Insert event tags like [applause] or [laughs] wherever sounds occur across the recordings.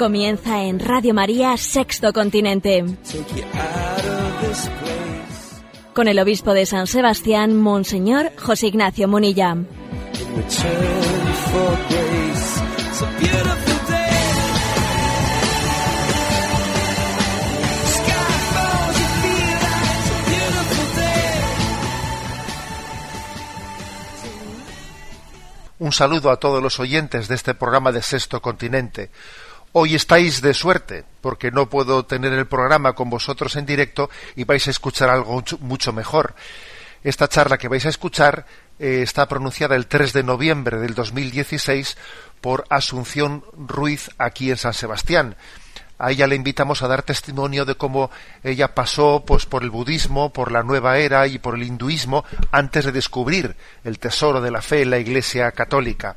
Comienza en Radio María Sexto Continente, con el obispo de San Sebastián, Monseñor José Ignacio Munilla. Un saludo a todos los oyentes de este programa de Sexto Continente. Hoy estáis de suerte, porque no puedo tener el programa con vosotros en directo y vais a escuchar algo mucho- mejor. Esta charla que vais a escuchar eh, está pronunciada el 3 de noviembre del 2016 por Asunción Ruiz aquí en San Sebastián. A ella le invitamos a dar testimonio de cómo ella pasó pues por el budismo, por la nueva era y por el hinduismo antes de descubrir el tesoro de la fe en la Iglesia católica.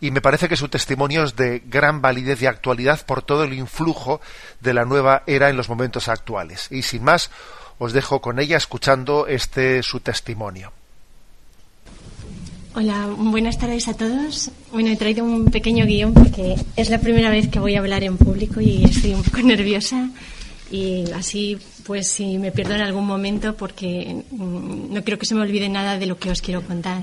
Y me parece que su testimonio es de gran validez y actualidad por todo el influjo de la nueva era en los momentos actuales. Y sin más, os dejo con ella escuchando este su testimonio. Hola, buenas tardes a todos. Bueno, he traído un pequeño guion porque es la primera vez que voy a hablar en público y estoy un poco [laughs] nerviosa. Y así, pues, si me pierdo en algún momento, porque mm, no quiero que se me olvide nada de lo que os quiero contar.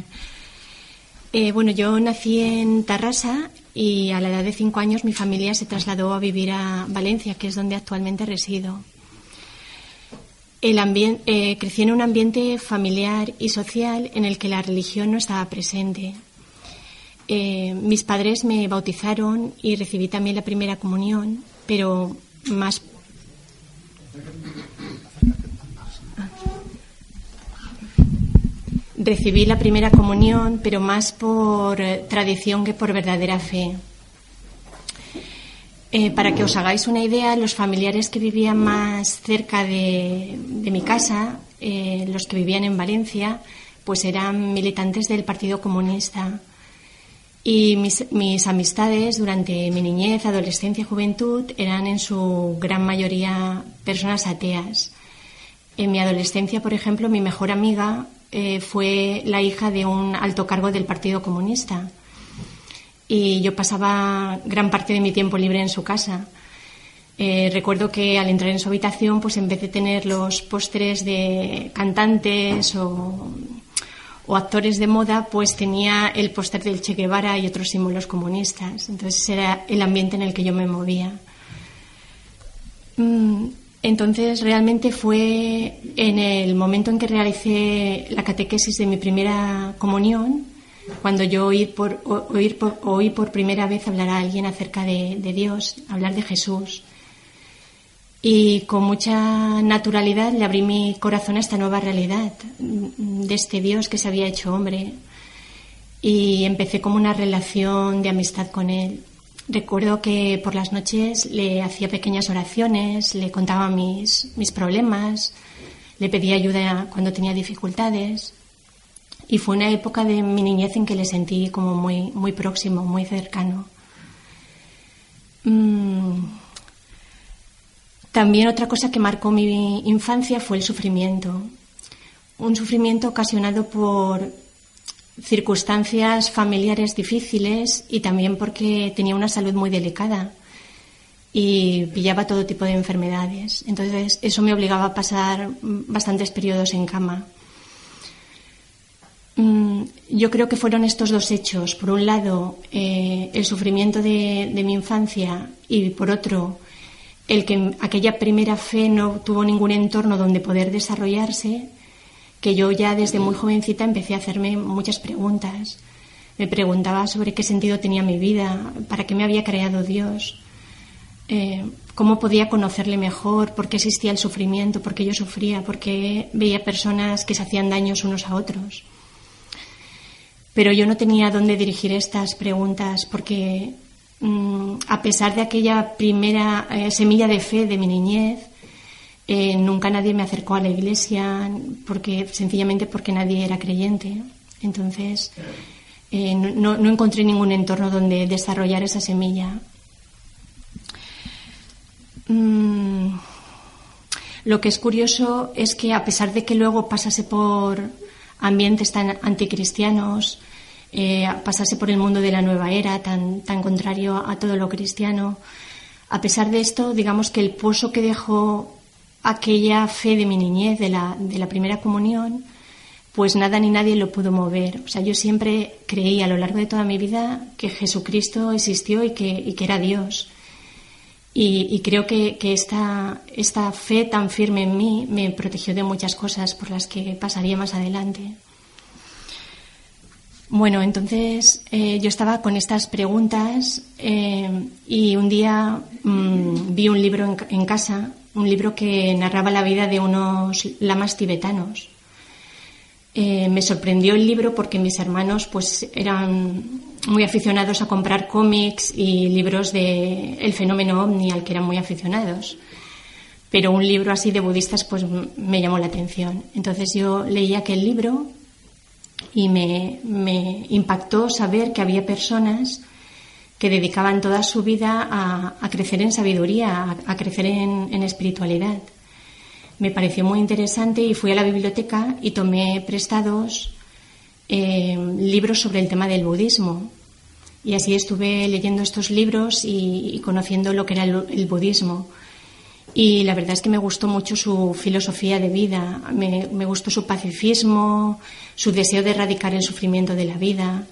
Eh, bueno, yo nací en Tarrasa y a la edad de cinco años mi familia se trasladó a vivir a Valencia, que es donde actualmente resido. El eh, crecí en un ambiente familiar y social en el que la religión no estaba presente. Eh, mis padres me bautizaron y recibí también la primera comunión, pero más. Recibí la primera comunión, pero más por eh, tradición que por verdadera fe. Eh, para que os hagáis una idea, los familiares que vivían más cerca de, mi casa, eh, los que vivían en Valencia, pues eran militantes del Partido Comunista. Y mis, mis amistades durante mi niñez, adolescencia juventud eran en su gran mayoría personas ateas. En mi adolescencia, por ejemplo, mi mejor amiga eh, fue la hija de un alto cargo del Partido Comunista y yo pasaba gran parte de mi tiempo libre en su casa. Eh, recuerdo que al entrar en su habitación, pues en vez de tener los pósteres de cantantes o, o actores de moda, pues tenía el póster del Che Guevara y otros símbolos comunistas. Entonces era el ambiente en el que yo me movía. Mm, Entonces realmente fue en el momento en que realicé la catequesis de mi primera comunión cuando yo oí por, primera vez hablar a alguien acerca de, Dios, hablar de Jesús. Y con mucha naturalidad le abrí mi corazón a esta nueva realidad, de este Dios que se había hecho hombre. Y empecé como una relación de amistad con él. Recuerdo que por las noches le hacía pequeñas oraciones, le contaba mis, mis problemas, le pedía ayuda cuando tenía dificultades. Y fue una época de mi niñez en que le sentí como muy, muy próximo, muy cercano. Mm. También otra cosa que marcó mi infancia fue el sufrimiento. Un sufrimiento ocasionado por circunstancias familiares difíciles y también porque tenía una salud muy delicada y pillaba todo tipo de enfermedades. Entonces eso me obligaba a pasar bastantes periodos en cama. Mm, Yo creo que fueron estos dos hechos. Por un lado, eh, el sufrimiento de, de mi infancia y por otro, el que aquella primera fe no tuvo ningún entorno donde poder desarrollarse, que yo ya desde muy jovencita empecé a hacerme muchas preguntas. Me preguntaba sobre qué sentido tenía mi vida, para qué me había creado Dios, eh, cómo podía conocerle mejor, por qué existía el sufrimiento, por qué yo sufría, por qué veía personas que se hacían daños unos a otros. Pero yo no tenía dónde dirigir estas preguntas porque mm, a pesar de aquella primera eh, semilla de fe de mi niñez, eh, nunca nadie me acercó a la iglesia porque sencillamente porque nadie era creyente. Entonces eh, no, encontré ningún entorno donde desarrollar esa semilla. Mm, lo que es curioso es que a pesar de que luego pasase por ambientes tan anticristianos, eh, pasase por el mundo de la nueva era tan, tan contrario a todo lo cristiano, a pesar de esto, digamos que el pozo que dejó aquella fe de mi niñez, de la, de la primera comunión, pues nada ni nadie lo pudo mover. O sea, yo siempre creí a lo largo de toda mi vida que Jesucristo existió y que, y que era Dios. Y, creo que, esta, esta, fe tan firme en mí me protegió de muchas cosas por las que pasaría más adelante. Bueno, entonces eh, yo estaba con estas preguntas eh, y un día mm, vi un libro en, casa, un libro que narraba la vida de unos lamas tibetanos. Eh, me sorprendió el libro porque mis hermanos pues eran muy aficionados a comprar cómics y libros de el fenómeno ovni al que eran muy aficionados. Pero un libro así de budistas pues me llamó la atención. Entonces yo leí aquel libro y me, impactó saber que había personas que dedicaban toda su vida a, crecer en sabiduría, a, crecer en, espiritualidad. Me pareció muy interesante y fui a la biblioteca y tomé prestados eh, libros sobre el tema del budismo. Y así estuve leyendo estos libros y, conociendo lo que era el, budismo. Y la verdad es que me gustó mucho su filosofía de vida, me, gustó su pacifismo, su deseo de erradicar el sufrimiento de la vida,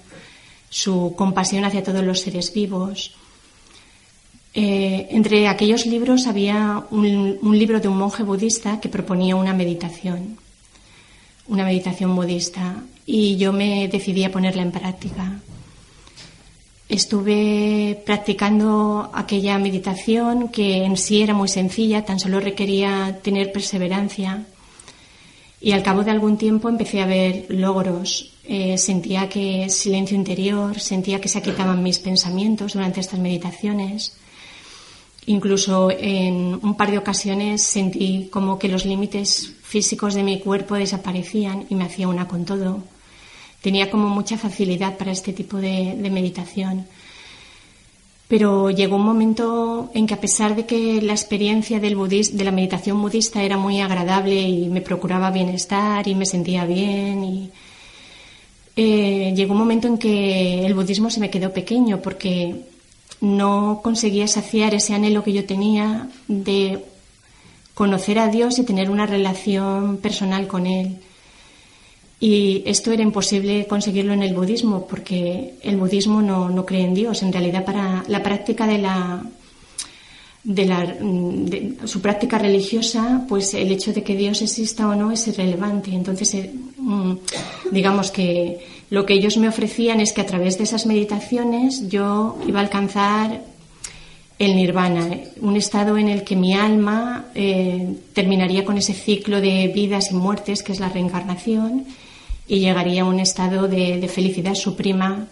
su compasión hacia todos los seres vivos. Eh, entre aquellos libros había un, libro de un monje budista que proponía una meditación, una meditación budista, y yo me decidí a ponerla en práctica. Estuve practicando aquella meditación que en sí era muy sencilla, tan solo requería tener perseverancia. Y al cabo de algún tiempo empecé a ver logros. Eh, sentía que silencio interior, sentía que se quitaban mis pensamientos durante estas meditaciones. Incluso en un par de ocasiones sentí como que los límites físicos de mi cuerpo desaparecían y me hacía una con todo tenía como mucha facilidad para este tipo de, meditación. Pero llegó un momento en que a pesar de que la experiencia del de la meditación budista era muy agradable y me procuraba bienestar y me sentía bien, eh, llegó un momento en que el budismo se me quedó pequeño porque no conseguía saciar ese anhelo que yo tenía de conocer a Dios y tener una relación personal con Él. Y esto era imposible conseguirlo en el budismo porque el budismo no, cree en Dios. En realidad, para la práctica de la de, la, su práctica religiosa, pues el hecho de que Dios exista o no es irrelevante. Entonces, eh, mm, digamos que lo que ellos me ofrecían es que a través de esas meditaciones yo iba a alcanzar el nirvana, un estado en el que mi alma eh, terminaría con ese ciclo de vidas y muertes que es la reencarnación y llegaría a un estado de, felicidad suprema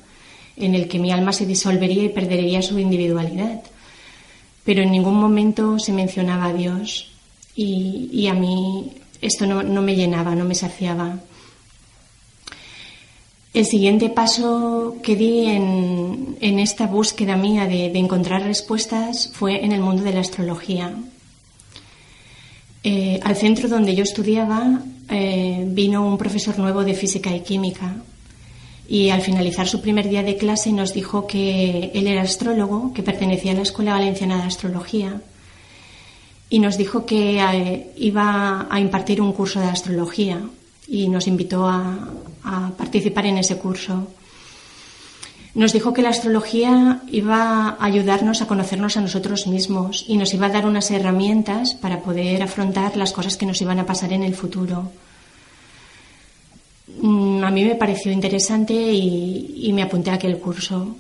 en el que mi alma se disolvería y perdería su individualidad. Pero en ningún momento se mencionaba a Dios y, a mí esto no, me llenaba, no me saciaba. El siguiente paso que di en, esta búsqueda mía de, encontrar respuestas fue en el mundo de la astrología. Eh, al centro donde yo estudiaba eh, vino un profesor nuevo de física y química y al finalizar su primer día de clase nos dijo que él era astrólogo, que pertenecía a la Escuela Valenciana de Astrología y nos dijo que eh, iba a impartir un curso de astrología y nos invitó a, a participar en ese curso. Nos dijo que la astrología iba a ayudarnos a conocernos a nosotros mismos y nos iba a dar unas herramientas para poder afrontar las cosas que nos iban a pasar en el futuro. Mm, a mí me pareció interesante y, me apunté a aquel curso.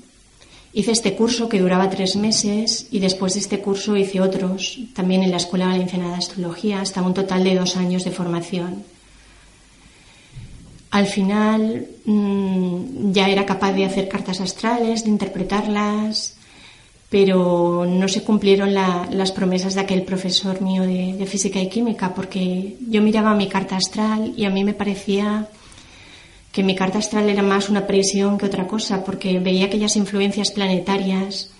Hice este curso que duraba tres meses y después de este curso hice otros, también en la Escuela Valenciana de Astrología, hasta un total de dos años de formación al final mm, ya era capaz de hacer cartas astrales, de interpretarlas, pero no se cumplieron las promesas de aquel profesor mío de, física y química, porque yo miraba mi carta astral y a mí me parecía que mi carta astral era más una presión que otra cosa, porque veía aquellas influencias planetarias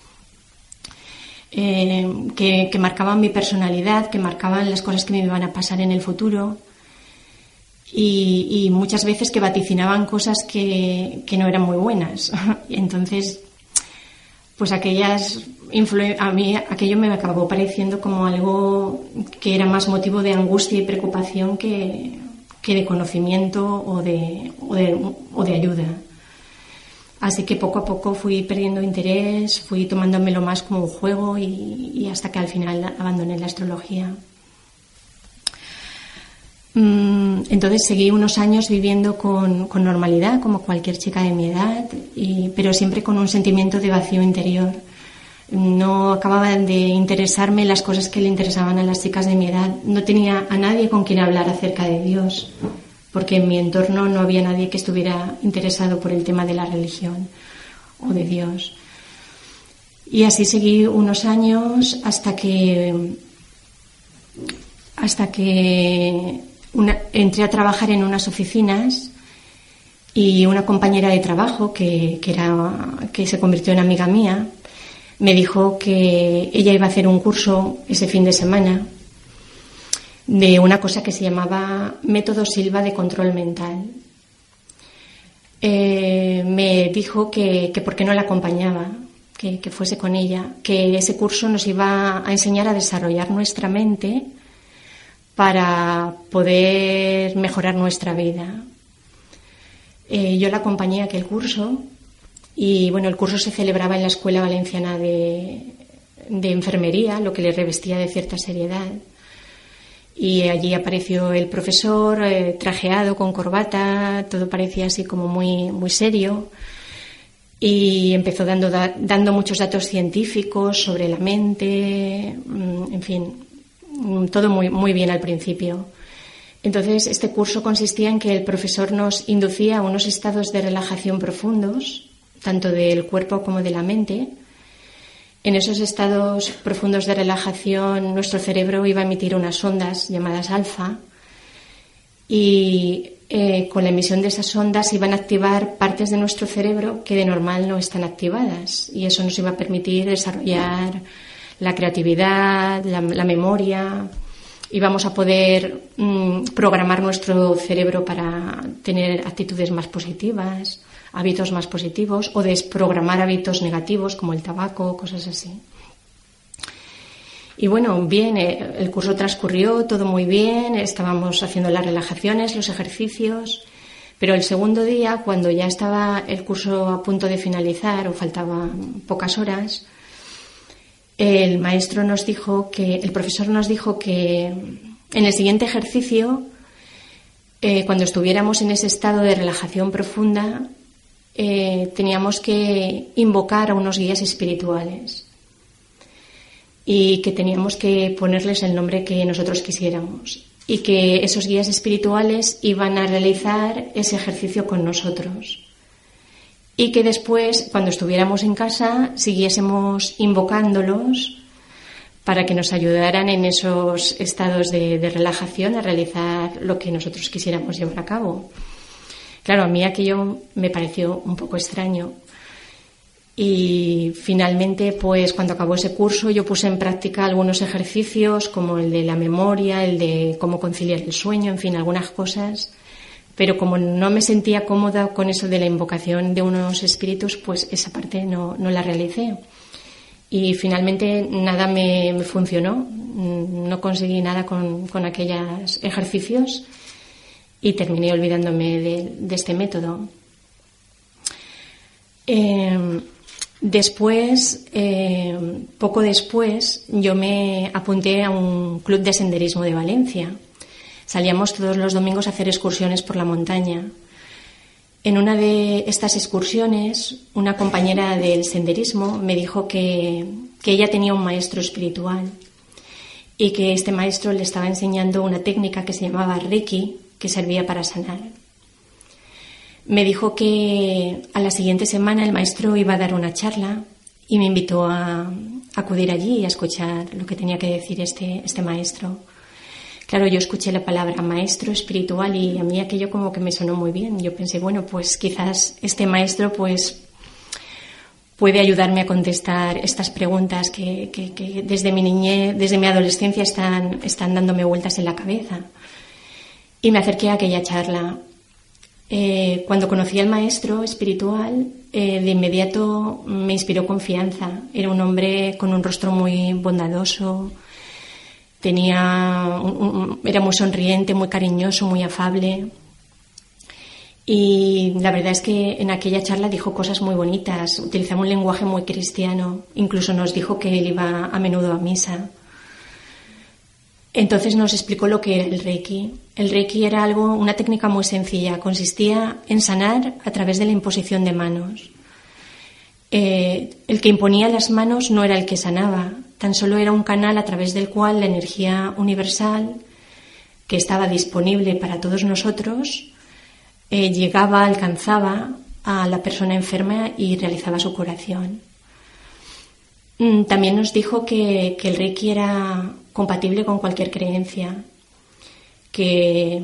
eh, que, marcaban mi personalidad, que marcaban las cosas que me iban a pasar en el futuro. Y, muchas veces que vaticinaban cosas que, que no eran muy buenas. [laughs] Entonces pues aquellas a mí aquello me acabó pareciendo como algo que era más motivo de angustia y preocupación que, de conocimiento o de, o de, ayuda. Así que poco a poco fui perdiendo interés, fui tomándomelo más como un juego y hasta que al final abandoné la astrología. Mm, entonces seguí unos años viviendo con, normalidad, como cualquier chica de mi edad, pero siempre con un sentimiento de vacío interior. No acababan de interesarme las cosas que le interesaban a las chicas de mi edad. No tenía a nadie con quien hablar acerca de Dios, porque en mi entorno no había nadie que estuviera interesado por el tema de la religión o de Dios. Y así seguí unos años hasta que hasta que entré a trabajar en unas oficinas y una compañera de trabajo que, que se convirtió en amiga mía me dijo que ella iba a hacer un curso ese fin de semana de una cosa que se llamaba Método Silva de Control Mental. Eh, me dijo que, que por qué no la acompañaba, que, que fuese con ella, que ese curso nos iba a enseñar a desarrollar nuestra mente para poder mejorar nuestra vida. Eh, yo la acompañé a aquel curso y bueno, el curso se celebraba en la Escuela Valenciana de, Enfermería, lo que le revestía de cierta seriedad. Y allí apareció el profesor eh, trajeado con corbata, todo parecía así como muy, muy serio. Y empezó dando, dando muchos datos científicos sobre la mente, mm, en fin, Mm, todo muy, muy bien al principio. Entonces, este curso consistía en que el profesor nos inducía a unos estados de relajación profundos, tanto del cuerpo como de la mente. En esos estados profundos de relajación, nuestro cerebro iba a emitir unas ondas llamadas alfa y eh, con la emisión de esas ondas iban a activar partes de nuestro cerebro que de normal no están activadas y eso nos iba a permitir desarrollar la creatividad, la, memoria y vamos a poder mm, programar nuestro cerebro para tener actitudes más positivas, hábitos más positivos o desprogramar hábitos negativos como el tabaco, cosas así. Y bueno, bien, eh, el curso transcurrió todo muy bien, estábamos haciendo las relajaciones, los ejercicios, pero el segundo día, cuando ya estaba el curso a punto de finalizar o faltaban pocas horas, el maestro nos dijo que, el profesor nos dijo que en el siguiente ejercicio, eh, cuando estuviéramos en ese estado de relajación profunda, eh, teníamos que invocar a unos guías espirituales y que teníamos que ponerles el nombre que nosotros quisiéramos y que esos guías espirituales iban a realizar ese ejercicio con nosotros y que después, cuando estuviéramos en casa, siguiésemos invocándolos para que nos ayudaran en esos estados de, relajación a realizar lo que nosotros quisiéramos llevar a cabo. Claro, a mí aquello me pareció un poco extraño. Y finalmente, pues cuando acabó ese curso, yo puse en práctica algunos ejercicios, como el de la memoria, el de cómo conciliar el sueño, en fin, algunas cosas pero como no me sentía cómoda con eso de la invocación de unos espíritus, pues esa parte no, la realicé. Y finalmente nada me, funcionó, no conseguí nada con, aquellos ejercicios y terminé olvidándome de, este método. Em, después, em, poco después, yo me apunté a un club de senderismo de Valencia Salíamos todos los domingos a hacer excursiones por la montaña. En una de estas excursiones, una compañera del senderismo me dijo que, ella tenía un maestro espiritual y que este maestro le estaba enseñando una técnica que se llamaba Reiki, que servía para sanar. Me dijo que a la siguiente semana el maestro iba a dar una charla y me invitó a, acudir allí y a escuchar lo que tenía que decir este, este maestro. Claro, yo escuché la palabra maestro espiritual y a mí aquello como que me sonó muy bien. Yo pensé, bueno, pues quizás este maestro pues puede ayudarme a contestar estas preguntas que, desde mi niñez, desde mi adolescencia están, están dándome vueltas en la cabeza. Y me acerqué a aquella charla. Eh, cuando conocí al maestro espiritual, eh, de inmediato me inspiró confianza. Era un hombre con un rostro muy bondadoso, tenía era muy sonriente, muy cariñoso, muy afable. Y la verdad es que en aquella charla dijo cosas muy bonitas, utilizaba un lenguaje muy cristiano, incluso nos dijo que él iba a menudo a misa. Entonces nos explicó lo que era el Reiki. El Reiki era algo, una técnica muy sencilla, consistía en sanar a través de la imposición de manos. Eh, el que imponía las manos no era el que sanaba, tan solo era un canal a través del cual la energía universal que estaba disponible para todos nosotros eh, llegaba, alcanzaba a la persona enferma y realizaba su curación. Mm, también nos dijo que, el Reiki era compatible con cualquier creencia, que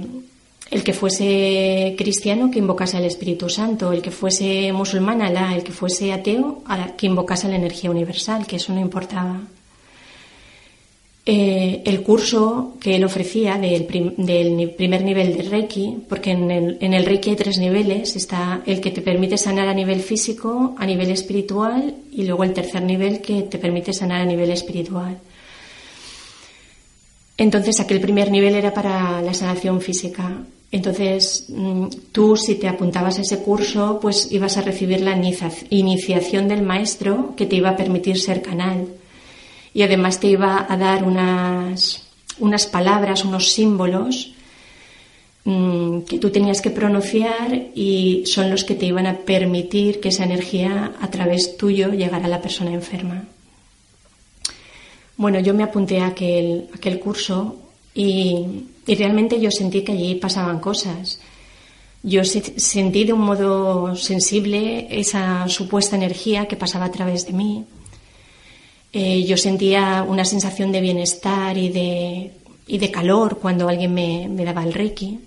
el que fuese cristiano que invocase al Espíritu Santo, el que fuese musulmán Alá, el que fuese ateo que invocase la energía universal, que eso no importaba. Eh, el curso que él ofrecía del, primer nivel de Reiki, porque en el, Reiki hay tres niveles, está el que te permite sanar a nivel físico, a nivel espiritual y luego el tercer nivel que te permite sanar a nivel espiritual. Entonces aquel primer nivel era para la sanación física entonces, mm, tú si te apuntabas a ese curso, pues ibas a recibir la iniciación del maestro que te iba a permitir ser canal. Y además te iba a dar unas, unas palabras, unos símbolos mm, que tú tenías que pronunciar y son los que te iban a permitir que esa energía a través tuyo llegara a la persona enferma. Bueno, yo me apunté a aquel, a aquel curso y, realmente yo sentí que allí pasaban cosas. Yo sentí de un modo sensible esa supuesta energía que pasaba a través de mí. Eh, yo sentía una sensación de bienestar y de, y de calor cuando alguien me, daba el reiki.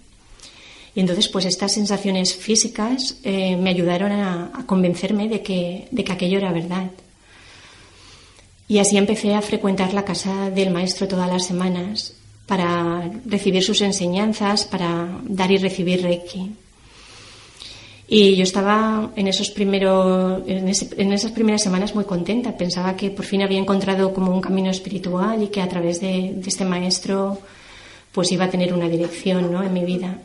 Y entonces, pues estas sensaciones físicas eh, me ayudaron a, a convencerme de que, de que aquello era verdad. Y así empecé a frecuentar la casa del maestro todas las semanas para recibir sus enseñanzas, para dar y recibir Reiki. Y yo estaba en esos primeros, en, esas primeras semanas muy contenta. Pensaba que por fin había encontrado como un camino espiritual y que a través de, este maestro pues iba a tener una dirección ¿no? en mi vida.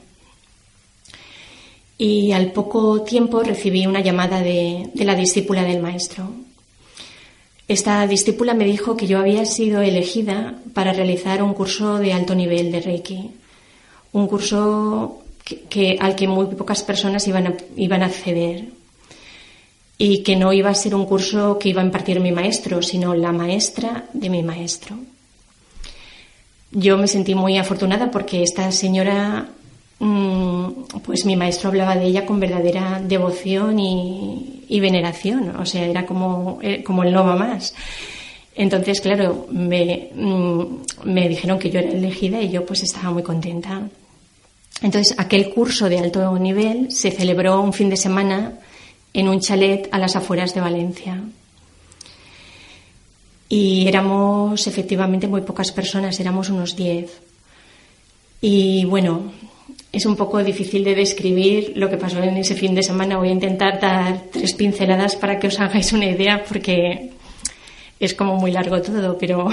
Y al poco tiempo recibí una llamada de la discípula del maestro, esta discípula me dijo que yo había sido elegida para realizar un curso de alto nivel de Reiki, un curso que, al que muy pocas personas iban a, iban a acceder y que no iba a ser un curso que iba a impartir mi maestro, sino la maestra de mi maestro. Yo me sentí muy afortunada porque esta señora Mm, pues mi maestro hablaba de ella con verdadera devoción y, veneración, o sea, era como, eh, como el no más. Entonces, claro, me, mm, me dijeron que yo era elegida y yo pues estaba muy contenta. Entonces, aquel curso de alto nivel se celebró un fin de semana en un chalet a las afueras de Valencia. Y éramos efectivamente muy pocas personas, éramos unos diez. Y bueno, es un poco difícil de describir lo que pasó en ese fin de semana. Voy a intentar dar tres pinceladas para que os hagáis una idea porque es como muy largo todo, pero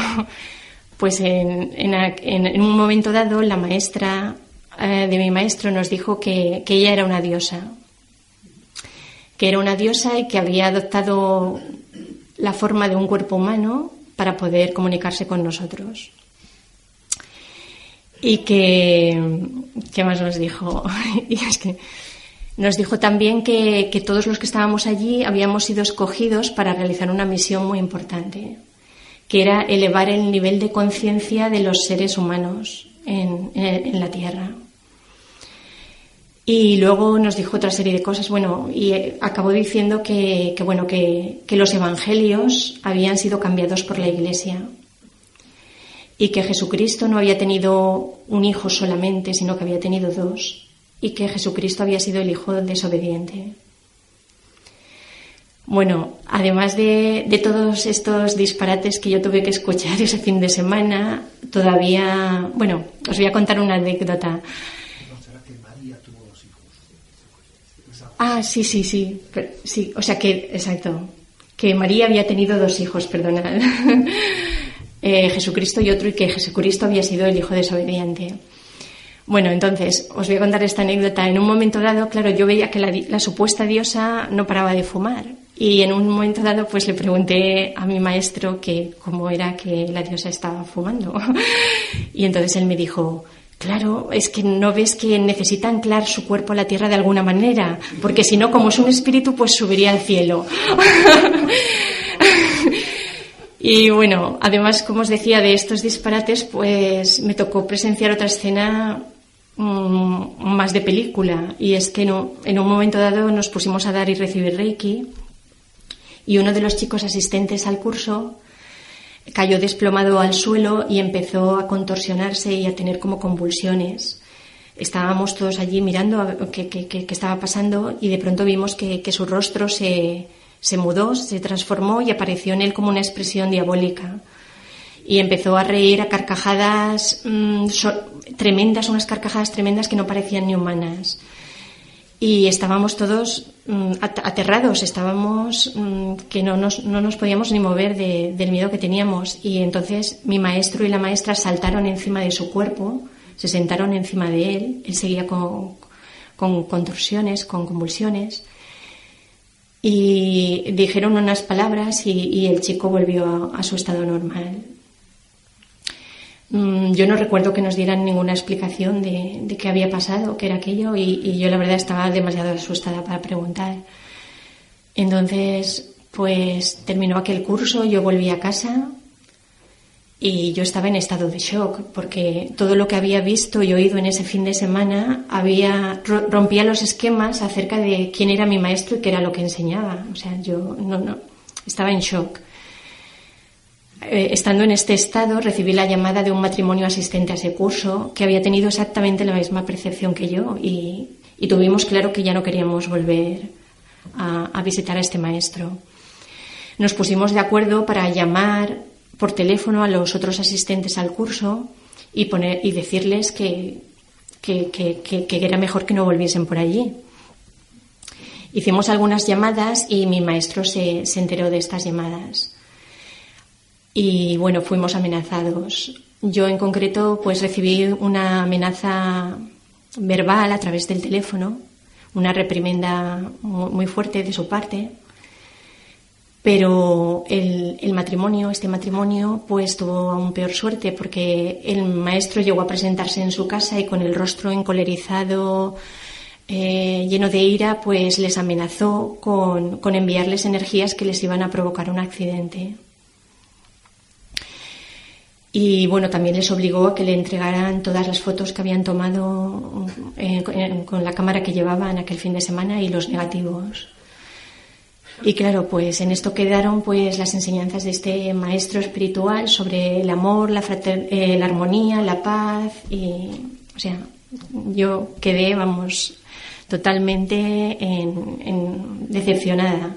[laughs] pues en, un momento dado la maestra eh, de mi maestro nos dijo que, ella era una diosa, que era una diosa y que había adoptado la forma de un cuerpo humano para poder comunicarse con nosotros. Y que, ¿qué más nos dijo? [laughs] nos dijo también que, todos los que estábamos allí habíamos sido escogidos para realizar una misión muy importante, que era elevar el nivel de conciencia de los seres humanos en, la Tierra. Y luego nos dijo otra serie de cosas, bueno, y eh, acabó diciendo que, bueno, que, que los evangelios habían sido cambiados por la Iglesia y que Jesucristo no había tenido un hijo solamente, sino que había tenido dos, y que Jesucristo había sido el hijo desobediente. Bueno, además de, de, todos estos disparates que yo tuve que escuchar [laughs] ese fin de semana, todavía, bueno, os voy a contar una anécdota. Ah, sí, sí, sí, sí, o sea que, exacto, que María había tenido dos hijos, perdonad, [laughs] eh, Jesucristo y otro, y que Jesucristo había sido el hijo desobediente. Bueno, entonces, os voy a contar esta anécdota. En un momento dado, claro, yo veía que la, supuesta diosa no paraba de fumar. Y en un momento dado, pues le pregunté a mi maestro que cómo era que la diosa estaba fumando. [laughs] y entonces él me dijo, Claro, es que no ves que necesita anclar su cuerpo a la tierra de alguna manera, porque si no, como es un espíritu, pues subiría al cielo. [laughs] y bueno, además, como os decía, de estos disparates, pues me tocó presenciar otra escena um, más de película, y es que en un momento dado nos pusimos a dar y recibir Reiki, y uno de los chicos asistentes al curso cayó desplomado al suelo y empezó a contorsionarse y a tener como convulsiones. Estábamos todos allí mirando qué, qué, estaba pasando y de pronto vimos que, que su rostro se, se, mudó, se transformó y apareció en él como una expresión diabólica. Y empezó a reír a carcajadas so, tremendas, unas carcajadas tremendas que no parecían ni humanas y estábamos todos mm, aterrados, estábamos mm, que no nos, no nos, podíamos ni mover de, del miedo que teníamos. Y entonces mi maestro y la maestra saltaron encima de su cuerpo, se sentaron encima de él, él seguía con, con contorsiones, con convulsiones, y dijeron unas palabras y, y el chico volvió a, a su estado normal. Mm, yo no recuerdo que nos dieran ninguna explicación de, de qué había pasado, qué era aquello, y, y, yo la verdad estaba demasiado asustada para preguntar. Entonces, pues terminó aquel curso, yo volví a casa y yo estaba en estado de shock porque todo lo que había visto y oído en ese fin de semana había rompía los esquemas acerca de quién era mi maestro y qué era lo que enseñaba. O sea, yo no, no estaba en shock. Eh, estando en este estado, recibí la llamada de un matrimonio asistente a ese curso que había tenido exactamente la misma percepción que yo y, tuvimos claro que ya no queríamos volver a, a, visitar a este maestro. Nos pusimos de acuerdo para llamar por teléfono a los otros asistentes al curso y, poner, y decirles que, que, que, que era mejor que no volviesen por allí. Hicimos algunas llamadas y mi maestro se, se enteró de estas llamadas y bueno, fuimos amenazados. Yo en concreto pues recibí una amenaza verbal a través del teléfono, una reprimenda muy fuerte de su parte, pero el, el, matrimonio, este matrimonio, pues tuvo aún peor suerte porque el maestro llegó a presentarse en su casa y con el rostro encolerizado, eh, lleno de ira, pues les amenazó con, con enviarles energías que les iban a provocar un accidente. Y bueno, también les obligó a que le entregaran todas las fotos que habían tomado eh, con la cámara que llevaban aquel fin de semana y los negativos. Y claro, pues en esto quedaron pues las enseñanzas de este maestro espiritual sobre el amor, la, frater eh, la armonía, la paz y, o sea, yo quedé, vamos, totalmente en, en decepcionada.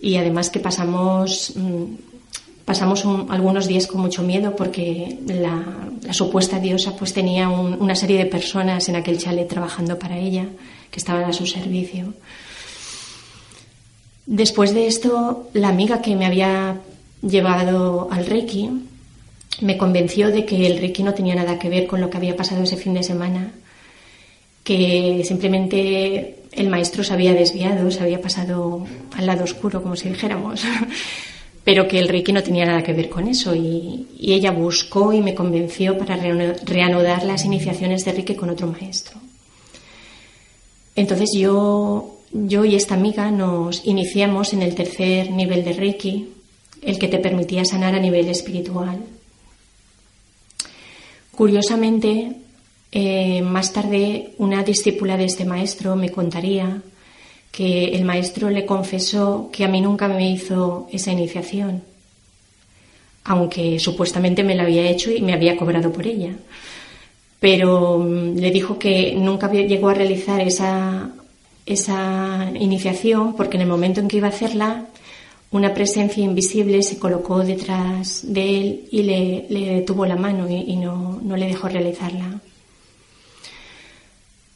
Y además que pasamos mmm, pasamos un, algunos días con mucho miedo porque la, supuesta diosa pues tenía un, una serie de personas en aquel chalet trabajando para ella que estaban a su servicio. Después de esto, la amiga que me había llevado al Reiki me convenció de que el Reiki no tenía nada que ver con lo que había pasado ese fin de semana, que simplemente el maestro se había desviado, se había pasado al lado oscuro, como si dijéramos [laughs] pero que el Reiki no tenía nada que ver con eso y, ella buscó y me convenció para reanudar las iniciaciones de Reiki con otro maestro. Entonces yo, yo y esta amiga nos iniciamos en el tercer nivel de Reiki, el que te permitía sanar a nivel espiritual. Curiosamente, Eh, más tarde, una discípula de este maestro me contaría que el maestro le confesó que a mí nunca me hizo esa iniciación, aunque supuestamente me la había hecho y me había cobrado por ella. Pero mm, le dijo que nunca llegó a realizar esa, esa iniciación porque en el momento en que iba a hacerla, una presencia invisible se colocó detrás de él y le, detuvo la mano y, no, no, le dejó realizarla.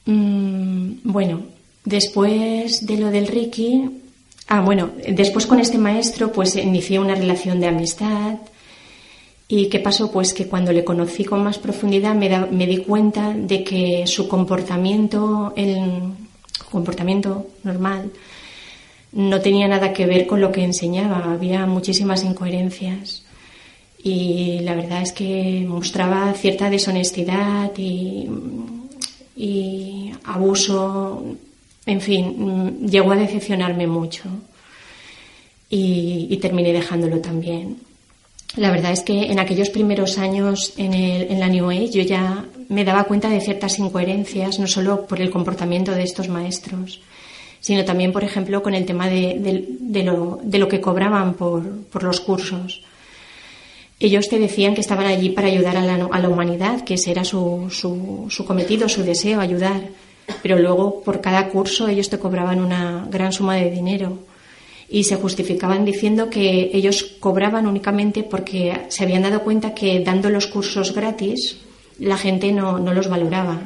Mm, bueno, después de lo del Ricky, ah, bueno, después con este maestro pues inicié una relación de amistad. ¿Y qué pasó? Pues que cuando le conocí con más profundidad me, me di cuenta de que su comportamiento, el comportamiento normal, no tenía nada que ver con lo que enseñaba, había muchísimas incoherencias y la verdad es que mostraba cierta deshonestidad y, abuso, en fin, llegó a decepcionarme mucho y, terminé dejándolo también. La verdad es que en aquellos primeros años en, la New Age yo ya me daba cuenta de ciertas incoherencias, no solo por el comportamiento de estos maestros, sino también, por ejemplo, con el tema de, lo, que cobraban por, los cursos. Ellos te decían que estaban allí para ayudar a la, humanidad, que ese era su, cometido, su deseo, ayudar. Pero luego, por cada curso, ellos te cobraban una gran suma de dinero y se justificaban diciendo que ellos cobraban únicamente porque se habían dado cuenta que dando los cursos gratis la gente no, no los valoraba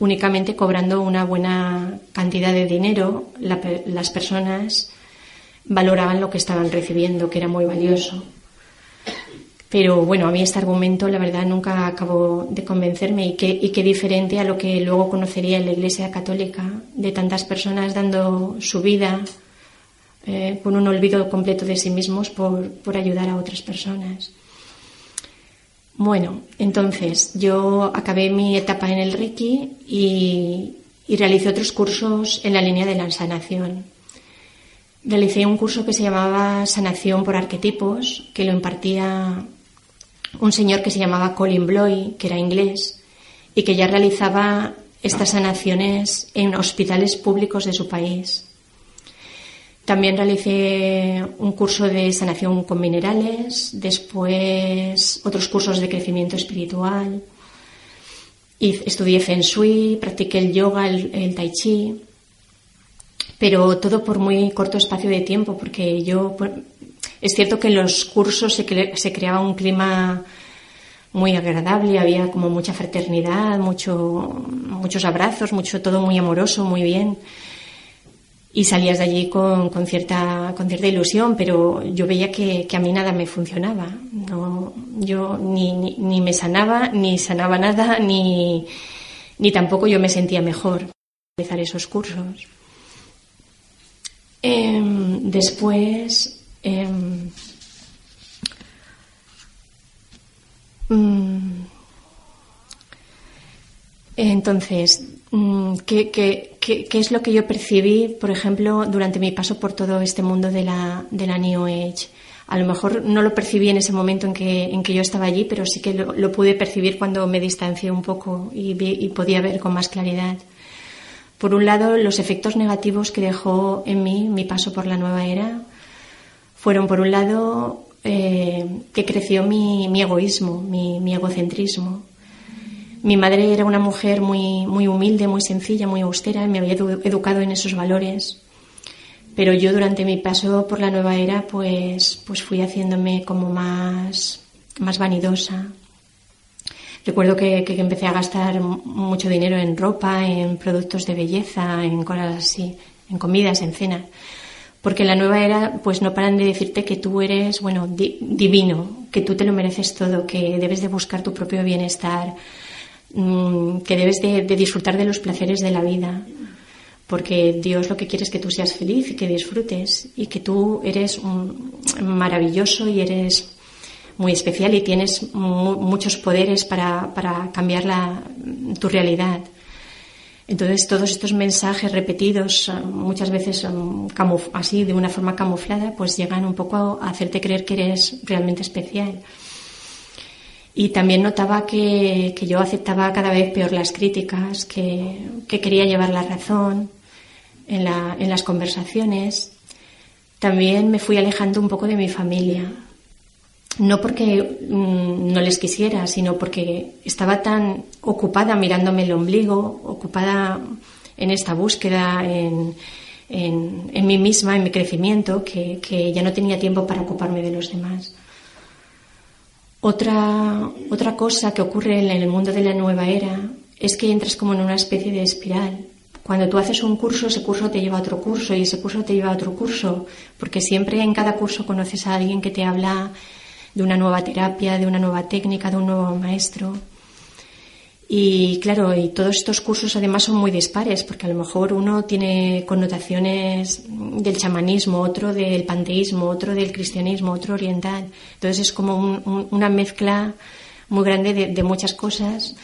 únicamente cobrando una buena cantidad de dinero, las personas valoraban lo que estaban recibiendo, que era muy valioso. Pero bueno, a mí este argumento, la verdad, nunca acabó de convencerme y qué, y diferente a lo que luego conocería en la Iglesia Católica, de tantas personas dando su vida eh, con un olvido completo de sí mismos por, por ayudar a otras personas. Bueno, entonces yo acabé mi etapa en el Reiki y, realicé otros cursos en la línea de la sanación. Realicé un curso que se llamaba Sanación por Arquetipos, que lo impartía un señor que se llamaba Colin Bloy, que era inglés, y que ya realizaba estas sanaciones en hospitales públicos de su país. También realicé un curso de sanación con minerales, después otros cursos de crecimiento espiritual. Y estudié Feng Shui, practiqué el yoga, el, Tai Chi, pero todo por muy corto espacio de tiempo, porque yo. Es cierto que en los cursos se, creaba un clima muy agradable, había como mucha fraternidad, mucho, muchos abrazos, mucho todo muy amoroso, muy bien y salías de allí con, cierta, ilusión, pero yo veía que, a mí nada me funcionaba. Yo ni, me sanaba, ni sanaba nada, ni, ni tampoco yo me sentía mejor realizar esos cursos. Em, después, em, mm, entonces, mm, ¿qué, es lo que yo percibí, por ejemplo, durante mi paso por todo este mundo de la, New Age? A lo mejor no lo percibí en ese momento en que, yo estaba allí, pero sí que lo, pude percibir cuando me distancié un poco y, podía ver con más claridad. Por un lado, los efectos negativos que dejó en mí mi paso por la nueva era fueron, por un lado, eh, que creció mi, egoísmo, mi, egocentrismo mi madre era una mujer muy, muy humilde, muy sencilla, muy austera, me había educado en esos valores. Pero yo durante mi paso por la nueva era, pues, pues fui haciéndome como más, más vanidosa. Recuerdo que, que, empecé a gastar mucho dinero en ropa, en productos de belleza, en cosas así, en comidas, en cenas. Porque en la nueva era, pues no paran de decirte que tú eres, bueno, divino, que tú te lo mereces todo, que debes de buscar tu propio bienestar, Mm, que debes de, disfrutar de los placeres de la vida, porque Dios lo que quiere es que tú seas feliz y que disfrutes y que tú eres maravilloso y eres muy especial y tienes muchos poderes para, cambiar la, tu realidad. Entonces, todos estos mensajes repetidos, muchas veces así, de una forma camuflada, pues llegan un poco a hacerte creer que eres realmente especial. Y también notaba que, yo aceptaba cada vez peor las críticas, que, quería llevar la razón en, en las conversaciones. También me fui alejando un poco de mi familia, no porque mm, no les quisiera, sino porque estaba tan ocupada mirándome el ombligo, ocupada en esta búsqueda, en, en, mí misma, en mi crecimiento, que, ya no tenía tiempo para ocuparme de los demás. Otra, otra cosa que ocurre en el mundo de la nueva era es que entras como en una especie de espiral. Cuando tú haces un curso, ese curso te lleva a otro curso y ese curso te lleva a otro curso, porque siempre en cada curso conoces a alguien que te habla de una nueva terapia, de una nueva técnica, de un nuevo maestro. Y claro, y todos estos cursos además son muy dispares, porque a lo mejor uno tiene connotaciones del chamanismo, otro del panteísmo, otro del cristianismo, otro oriental. Entonces es como una mezcla muy grande de, muchas cosas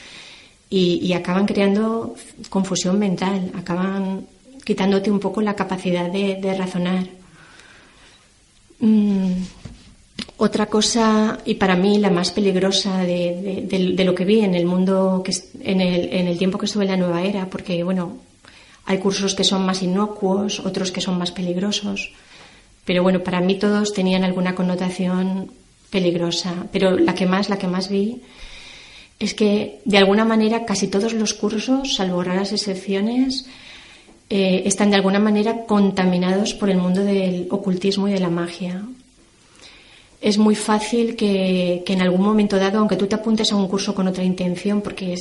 y, acaban creando confusión mental, acaban quitándote un poco la capacidad de, razonar. Mm, otra cosa, y para mí la más peligrosa de, lo que vi en el mundo, que, en, el, en el tiempo que estuve en la nueva era, porque bueno, hay cursos que son más inocuos, otros que son más peligrosos, pero bueno, para mí todos tenían alguna connotación peligrosa, pero la que más, la que más vi es que de alguna manera casi todos los cursos, salvo raras excepciones, eh, están de alguna manera contaminados por el mundo del ocultismo y de la magia es muy fácil que, en algún momento dado, aunque tú te apuntes a un curso con otra intención, porque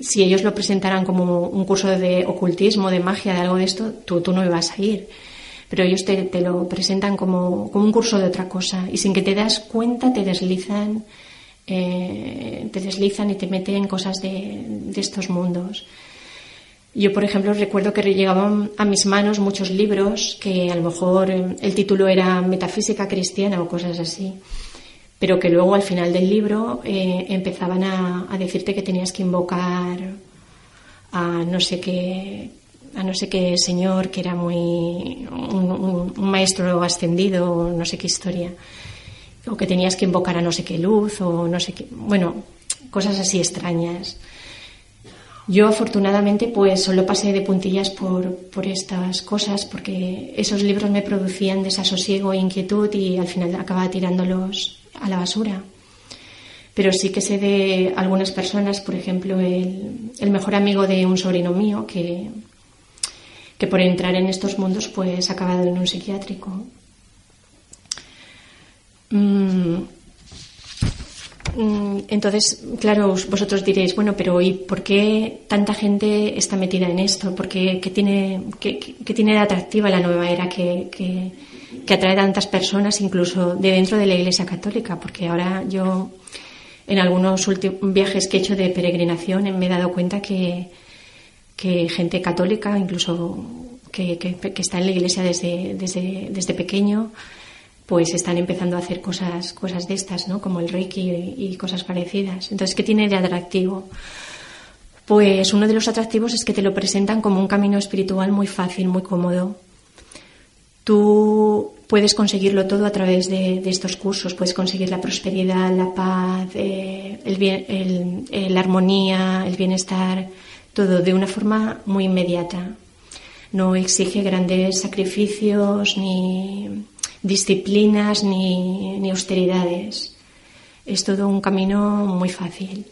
si ellos lo presentaran como un curso de ocultismo, de magia, de algo de esto, tú, tú no ibas a ir. Pero ellos te, lo presentan como, un curso de otra cosa y sin que te das cuenta te deslizan, eh, te deslizan y te meten en cosas de, de estos mundos. Yo, por ejemplo, recuerdo que llegaban a mis manos muchos libros que a lo mejor eh, el título era Metafísica Cristiana o cosas así, pero que luego al final del libro eh, empezaban a, decirte que tenías que invocar a no sé qué a no sé qué señor que era muy un, un maestro ascendido no sé qué historia o que tenías que invocar a no sé qué luz o no sé qué bueno cosas así extrañas yo afortunadamente pues solo pasé de puntillas por, por, estas cosas porque esos libros me producían desasosiego e inquietud y al final acababa tirándolos a la basura. Pero sí que sé de algunas personas, por ejemplo, el, el mejor amigo de un sobrino mío que, que por entrar en estos mundos pues ha acabado en un psiquiátrico. Mm, entonces, claro, vosotros diréis, bueno, pero ¿y por qué tanta gente está metida en esto? ¿Por qué, tiene, tiene de atractiva la nueva era que, que, atrae a tantas personas, incluso de dentro de la Iglesia Católica? Porque ahora yo, en algunos viajes que he hecho de peregrinación, me he dado cuenta que, que gente católica, incluso que, está en la Iglesia desde, desde, desde pequeño, pues están empezando a hacer cosas, cosas de estas, ¿no? Como el Reiki y, cosas parecidas. Entonces, ¿qué tiene de atractivo? Pues uno de los atractivos es que te lo presentan como un camino espiritual muy fácil, muy cómodo. Tú puedes conseguirlo todo a través de, estos cursos. Puedes conseguir la prosperidad, la paz, eh, el, la armonía, el bienestar, todo de una forma muy inmediata. No exige grandes sacrificios ni disciplinas ni, austeridades. Es todo un camino muy fácil.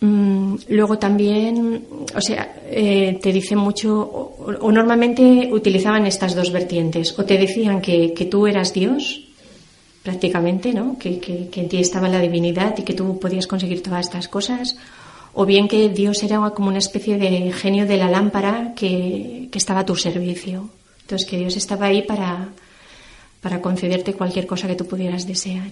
Mm, luego también, o sea, eh, te dicen mucho, o, normalmente utilizaban estas dos vertientes, o te decían que, tú eras Dios, prácticamente, ¿no? Que, que, en ti estaba la divinidad y que tú podías conseguir todas estas cosas, o bien que Dios era como una especie de genio de la lámpara que, que estaba a tu servicio. Entonces, que Dios estaba ahí para, para concederte cualquier cosa que tú pudieras desear.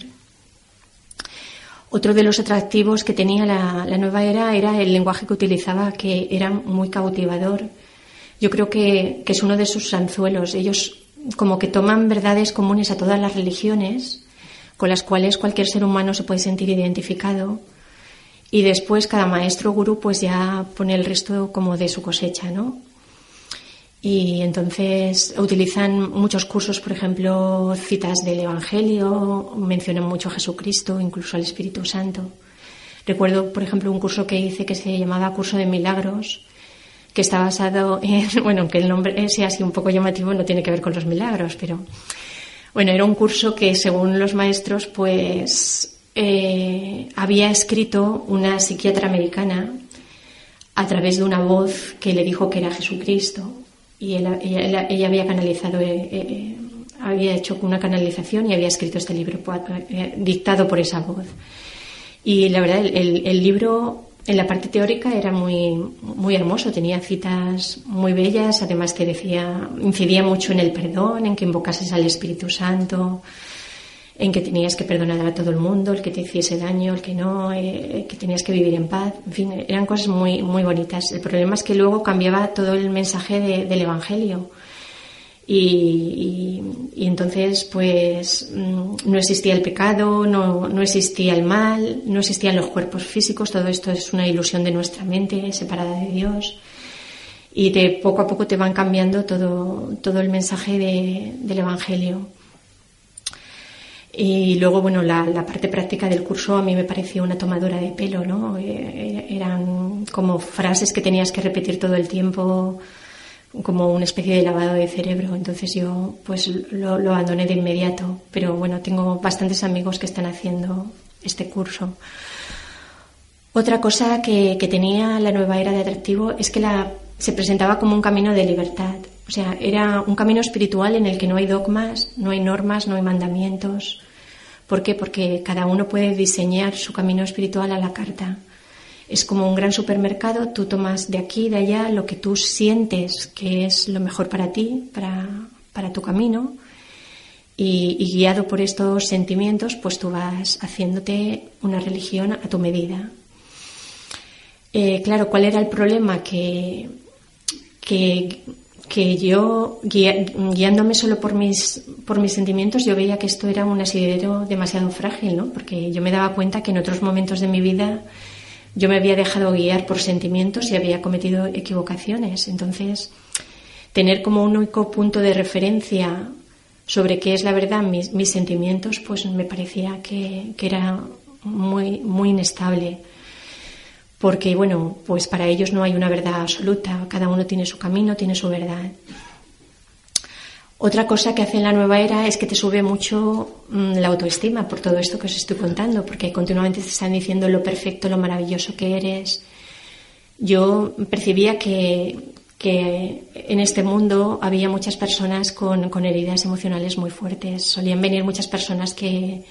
Otro de los atractivos que tenía la, nueva era era el lenguaje que utilizaba, que era muy cautivador. Yo creo que, es uno de sus anzuelos. Ellos como que toman verdades comunes a todas las religiones, con las cuales cualquier ser humano se puede sentir identificado. Y después cada maestro gurú pues ya pone el resto como de su cosecha, ¿no? Y entonces utilizan muchos cursos, por ejemplo, citas del Evangelio, mencionan mucho a Jesucristo, incluso al Espíritu Santo. Recuerdo, por ejemplo, un curso que hice que se llamaba Curso de Milagros, que está basado en, [laughs] bueno, aunque el nombre sea así un poco llamativo, no tiene que ver con los milagros, pero bueno, era un curso que según los maestros, pues eh, había escrito una psiquiatra americana a través de una voz que le dijo que era Jesucristo y ella, había canalizado, eh, eh, había hecho una canalización y había escrito este libro dictado por esa voz. Y la verdad, el, libro en la parte teórica era muy, muy hermoso, tenía citas muy bellas, además que decía, incidía mucho en el perdón, en que invocases al Espíritu Santo, en que tenías que perdonar a todo el mundo, el que te hiciese daño, el que no, eh, que tenías que vivir en paz, en fin, eran cosas muy, muy bonitas. El problema es que luego cambiaba todo el mensaje del Evangelio. Y, entonces, pues, mm, no existía el pecado, no, no, existía el mal, no existían los cuerpos físicos, todo esto es una ilusión de nuestra mente separada de Dios. Y de poco a poco te van cambiando todo, todo el mensaje del Evangelio. Y luego, bueno, la, parte práctica del curso a mí me pareció una tomadura de pelo, ¿no? Eh, eran como frases que tenías que repetir todo el tiempo como una especie de lavado de cerebro. Entonces yo pues lo, abandoné de inmediato. Pero bueno, tengo bastantes amigos que están haciendo este curso. Otra cosa que, tenía la nueva era de atractivo es que la, se presentaba como un camino de libertad. O sea, era un camino espiritual en el que no hay dogmas, no hay normas, no hay mandamientos. ¿Por qué? Porque cada uno puede diseñar su camino espiritual a la carta. Es como un gran supermercado, tú tomas de aquí y de allá lo que tú sientes que es lo mejor para ti, para, tu camino, y, guiado por estos sentimientos, pues tú vas haciéndote una religión a tu medida. Eh, claro, ¿cuál era el problema? Que, que, que yo, guiándome solo por mis, por mis sentimientos, yo veía que esto era un asidero demasiado frágil, ¿no? Porque yo me daba cuenta que en otros momentos de mi vida yo me había dejado guiar por sentimientos y había cometido equivocaciones. Entonces, tener como un único punto de referencia sobre qué es la verdad, mis, sentimientos, pues me parecía que, era muy, muy inestable. Porque, bueno, pues para ellos no hay una verdad absoluta, cada uno tiene su camino, tiene su verdad. Otra cosa que hace en la nueva era es que te sube mucho mm, la autoestima por todo esto que os estoy contando, porque continuamente te están diciendo lo perfecto, lo maravilloso que eres. Yo percibía que, en este mundo había muchas personas con, heridas emocionales muy fuertes. Solían venir muchas personas que,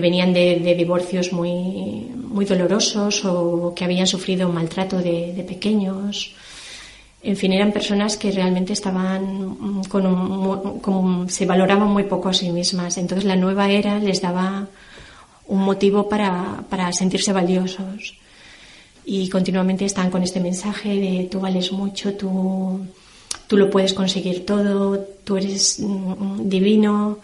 venían de, divorcios muy, muy dolorosos o que habían sufrido maltrato de pequeños en fin, eran personas que realmente estaban mm, con se valoraban muy poco a sí mismas. Entonces la nueva era les daba un motivo para, sentirse valiosos. Y continuamente están con este mensaje de tú vales mucho, tú, tú lo puedes conseguir todo, tú eres mm, divino.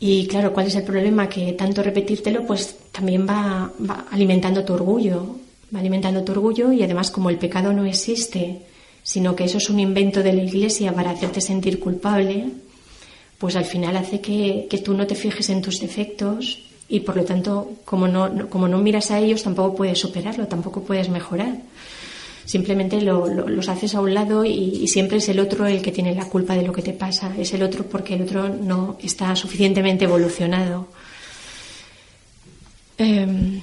Y claro, ¿cuál es el problema? Que tanto repetírtelo pues también va, va alimentando tu orgullo, va alimentando tu orgullo y además como el pecado no existe, sino que eso es un invento de la Iglesia para hacerte sentir culpable, pues al final hace que, tú no te fijes en tus defectos y por lo tanto, como no, como no miras a ellos, tampoco puedes superarlo, tampoco puedes mejorar. Simplemente los haces a un lado y, siempre es el otro el que tiene la culpa de lo que te pasa. Es el otro porque el otro no está suficientemente evolucionado. Em,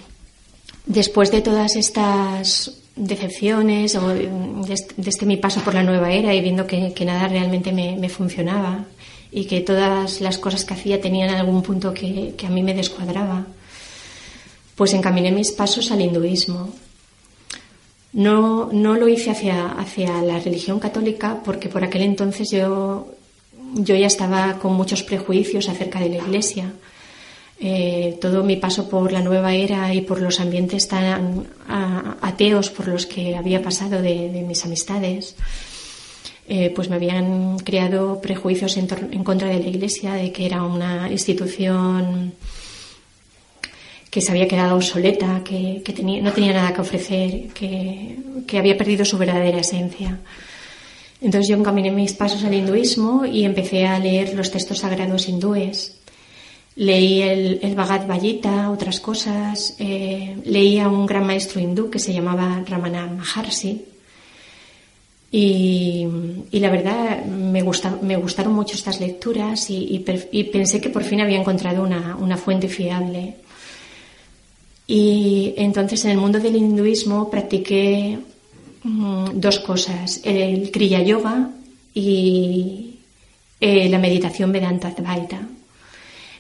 después de todas estas decepciones o desde, este mi paso por la nueva era y viendo que, nada realmente me, funcionaba y que todas las cosas que hacía tenían algún punto que, a mí me descuadraba, pues encaminé mis pasos al hinduismo. No, no lo hice hacia, hacia la religión católica porque por aquel entonces yo, yo ya estaba con muchos prejuicios acerca de la iglesia. Eh, todo mi paso por la nueva era y por los ambientes tan ateos por los que había pasado de, mis amistades, eh, pues me habían creado prejuicios en, contra de la Iglesia, de que era una institución que se había quedado obsoleta, que, no tenía nada que ofrecer, que, que había perdido su verdadera esencia. Entonces yo encaminé mis pasos al hinduismo y empecé a leer los textos sagrados hindúes Leí el, el Bhagavad Gita, otras cosas. Eh, leí a un gran maestro hindú que se llamaba Ramana Maharshi. Y, la verdad me, me gustaron mucho estas lecturas y, pensé que por fin había encontrado una, una fuente fiable. Y entonces en el mundo del hinduismo practiqué mm, dos cosas, el Kriya Yoga y eh, la meditación Vedanta Advaita.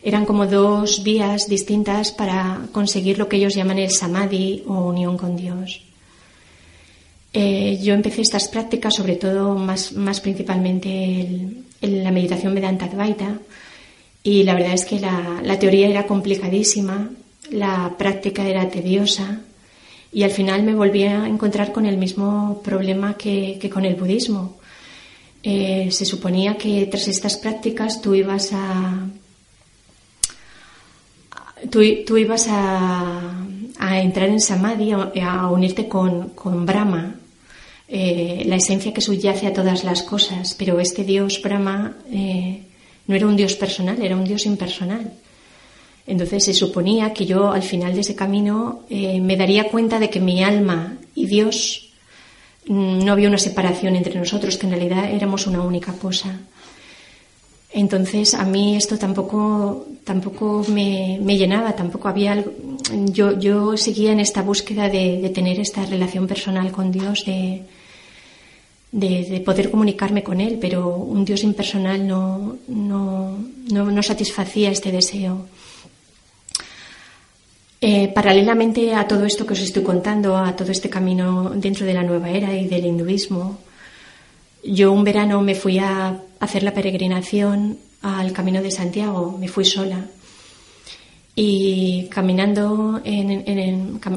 Eran como dos vías distintas para conseguir lo que ellos llaman el Samadhi o unión con Dios. Eh, yo empecé estas prácticas, sobre todo más, más principalmente en la meditación Vedanta Advaita, y la verdad es que la, la teoría era complicadísima la práctica era tediosa y al final me volví a encontrar con el mismo problema que, con el budismo. Eh, se suponía que tras estas prácticas tú ibas a tú, ibas a, entrar en samadhi, a, unirte con, Brahma, eh, la esencia que subyace a todas las cosas, pero este dios Brahma eh, no era un dios personal, era un dios impersonal. Entonces se suponía que yo al final de ese camino eh, me daría cuenta de que mi alma y Dios mm, no había una separación entre nosotros, que en realidad éramos una única cosa. Entonces a mí esto tampoco, tampoco me, llenaba, tampoco había algo. Yo, yo seguía en esta búsqueda de, tener esta relación personal con Dios, de, de, poder comunicarme con Él, pero un Dios impersonal no, no, no satisfacía este deseo. Eh, paralelamente a todo esto que os estoy contando, a todo este camino dentro de la nueva era y del hinduismo, yo un verano me fui a hacer la peregrinación al Camino de Santiago, me fui sola. Y caminando,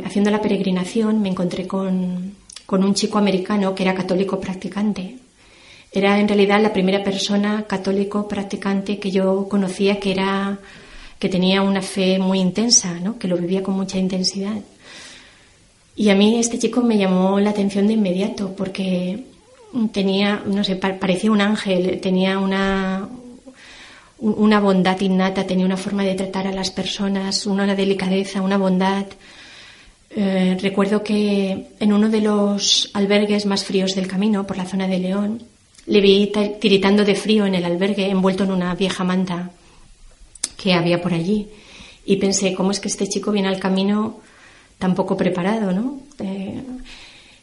haciendo la peregrinación, me encontré con, con un chico americano que era católico practicante. Era en realidad la primera persona católico practicante que yo conocía que era que tenía una fe muy intensa, ¿no? que lo vivía con mucha intensidad. Y a mí este chico me llamó la atención de inmediato porque tenía, no sé, parecía un ángel, tenía una, una bondad innata, tenía una forma de tratar a las personas, una delicadeza, una bondad. Eh, recuerdo que en uno de los albergues más fríos del camino, por la zona de León, le vi tiritando de frío en el albergue, envuelto en una vieja manta que había por allí. Y pensé, ¿cómo es que este chico viene al camino tan poco preparado, no? Eh,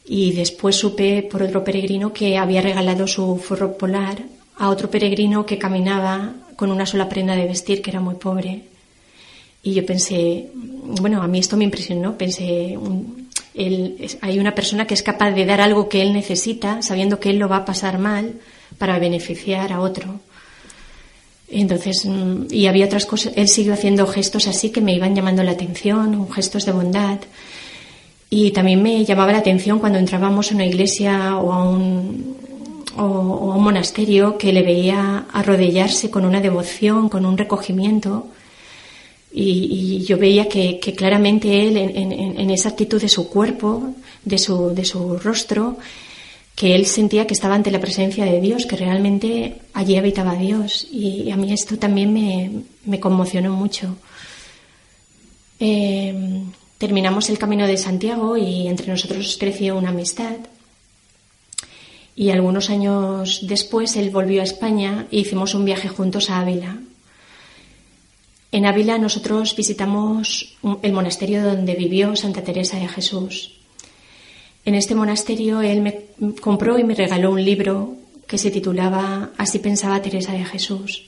y después supe por otro peregrino que había regalado su forro polar a otro peregrino que caminaba con una sola prenda de vestir, que era muy pobre. Y yo pensé, bueno, a mí esto me impresionó. Pensé, hay una persona que es capaz de dar algo que él necesita, sabiendo que él lo va a pasar mal, para beneficiar a otro. Entonces, mm, y había otras cosas, él siguió haciendo gestos así que me iban llamando la atención, gestos de bondad. Y también me llamaba la atención cuando entrábamos a una iglesia o a un, o, a un monasterio que le veía arrodillarse con una devoción, con un recogimiento. Y, yo veía que, claramente él, en, en, esa actitud de su cuerpo, de su, de su rostro, que él sentía que estaba ante la presencia de Dios, que realmente allí habitaba Dios. Y a mí esto también me, conmocionó mucho. Eh, terminamos el camino de Santiago y entre nosotros creció una amistad. Y algunos años después él volvió a España e hicimos un viaje juntos a Ávila. En Ávila nosotros visitamos el monasterio donde vivió Santa Teresa de Jesús. En este monasterio él me compró y me regaló un libro que se titulaba Así pensaba Teresa de Jesús.